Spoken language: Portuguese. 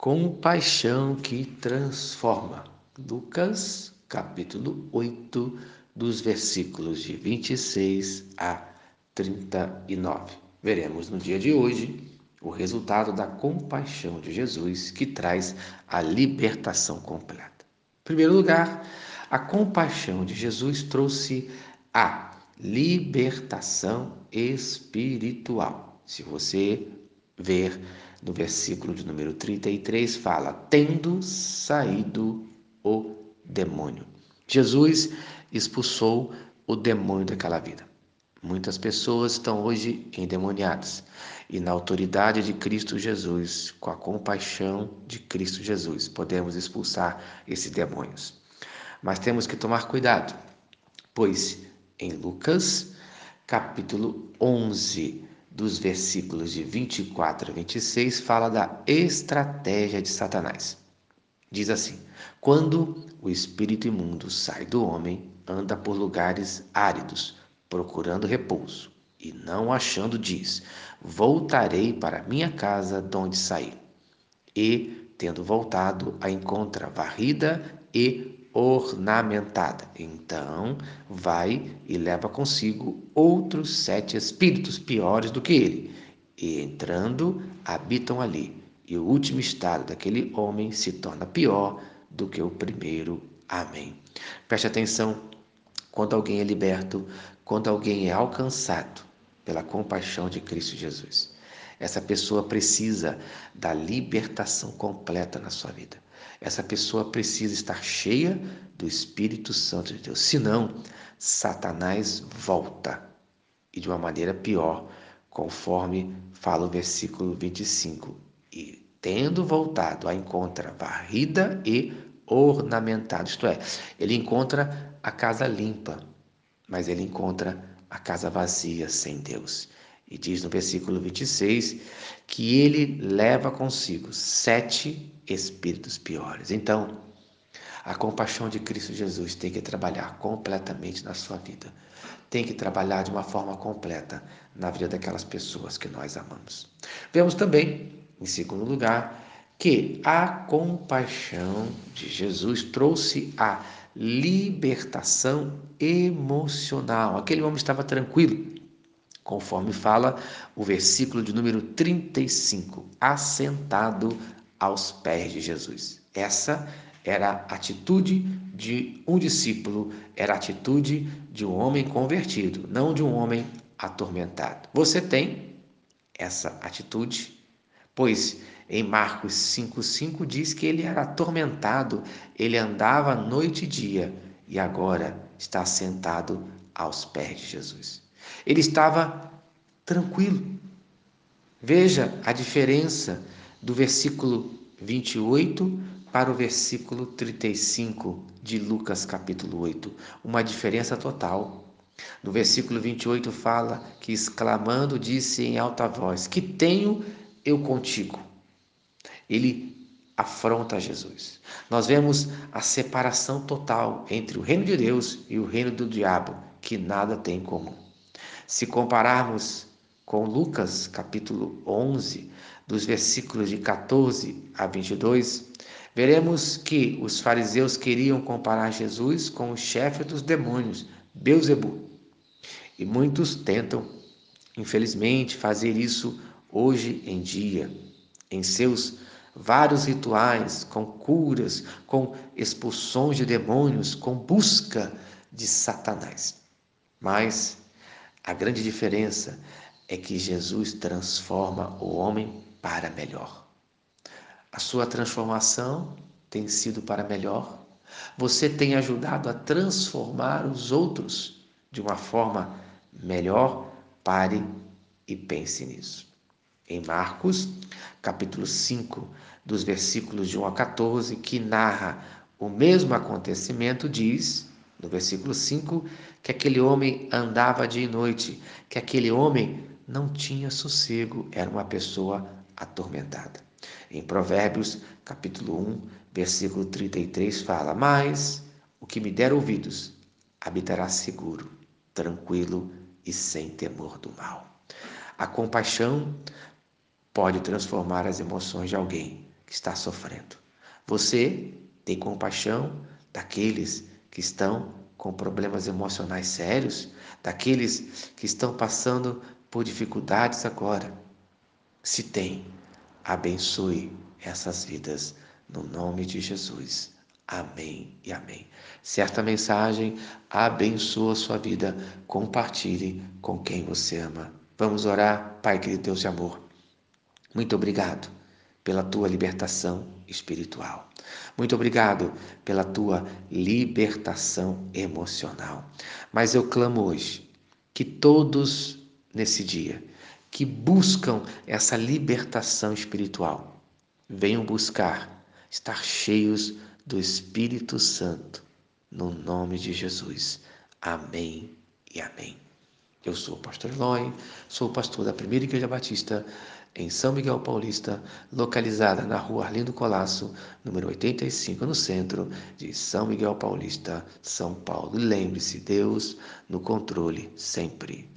Compaixão que transforma. Lucas, capítulo 8, dos versículos de 26 a 39. Veremos no dia de hoje o resultado da compaixão de Jesus que traz a libertação completa. Em primeiro lugar, a compaixão de Jesus trouxe a libertação espiritual. Se você ver no versículo de número 33, fala: tendo saído o demônio. Jesus expulsou o demônio daquela vida. Muitas pessoas estão hoje endemoniadas e na autoridade de Cristo Jesus, com a compaixão de Cristo Jesus, podemos expulsar esses demônios. Mas temos que tomar cuidado, pois em Lucas, capítulo 11, dos versículos de 24 a 26, fala da estratégia de Satanás. Diz assim: Quando o espírito imundo sai do homem, anda por lugares áridos, procurando repouso, e não achando, diz: Voltarei para minha casa de onde saí. E, tendo voltado, a encontra varrida e ornamentada. Então vai e leva consigo outros sete espíritos piores do que ele, e entrando, habitam ali. E o último estado daquele homem se torna pior do que o primeiro. Amém. Preste atenção quando alguém é liberto, quando alguém é alcançado pela compaixão de Cristo Jesus. Essa pessoa precisa da libertação completa na sua vida. Essa pessoa precisa estar cheia do Espírito Santo de Deus. Senão, Satanás volta e de uma maneira pior, conforme fala o versículo 25. E tendo voltado, a encontra varrida e ornamentada. Isto é, ele encontra a casa limpa, mas ele encontra a casa vazia, sem Deus. E diz no versículo 26 que ele leva consigo sete espíritos piores. Então, a compaixão de Cristo Jesus tem que trabalhar completamente na sua vida. Tem que trabalhar de uma forma completa na vida daquelas pessoas que nós amamos. Vemos também, em segundo lugar, que a compaixão de Jesus trouxe a libertação emocional. Aquele homem estava tranquilo, conforme fala o versículo de número 35, assentado aos pés de Jesus. Essa era a atitude de um discípulo, era a atitude de um homem convertido, não de um homem atormentado. Você tem essa atitude? Pois em Marcos 5,5 diz que ele era atormentado, ele andava noite e dia e agora está sentado aos pés de Jesus. Ele estava tranquilo. Veja a diferença do versículo 28 para o versículo 35 de Lucas capítulo 8. Uma diferença total. No versículo 28 fala que exclamando disse em alta voz: Que tenho eu contigo? Ele afronta Jesus. Nós vemos a separação total entre o reino de Deus e o reino do diabo, que nada tem em comum. Se compararmos com Lucas capítulo 11, dos versículos de 14 a 22, veremos que os fariseus queriam comparar Jesus com o chefe dos demônios, Beuzebu. E muitos tentam, infelizmente, fazer isso hoje em dia, em seus vários rituais, com curas, com expulsões de demônios, com busca de Satanás. Mas a grande diferença é que Jesus transforma o homem para melhor. A sua transformação tem sido para melhor. Você tem ajudado a transformar os outros de uma forma melhor. Pare e pense nisso. Em Marcos, capítulo 5, dos versículos de 1 a 14, que narra o mesmo acontecimento, diz, no versículo 5, que aquele homem andava dia e noite, que aquele homem não tinha sossego, era uma pessoa atormentada. Em Provérbios, capítulo 1, versículo 33, fala: Mas o que me der ouvidos habitará seguro, tranquilo e sem temor do mal. A compaixão pode transformar as emoções de alguém que está sofrendo. Você tem compaixão daqueles que estão com problemas emocionais sérios, daqueles que estão passando por dificuldades agora. Se tem, abençoe essas vidas no nome de Jesus. Amém e amém. Certa mensagem abençoa a sua vida. Compartilhe com quem você ama. Vamos orar, Pai querido Deus de amor. Muito obrigado pela tua libertação espiritual. Muito obrigado pela tua libertação emocional. Mas eu clamo hoje que todos nesse dia que buscam essa libertação espiritual venham buscar estar cheios do Espírito Santo, no nome de Jesus. Amém e amém. Eu sou o pastor Eloy, sou o pastor da Primeira Igreja Batista em São Miguel Paulista, localizada na rua Arlindo Colasso, número 85, no centro de São Miguel Paulista, São Paulo. E lembre-se, Deus no controle sempre.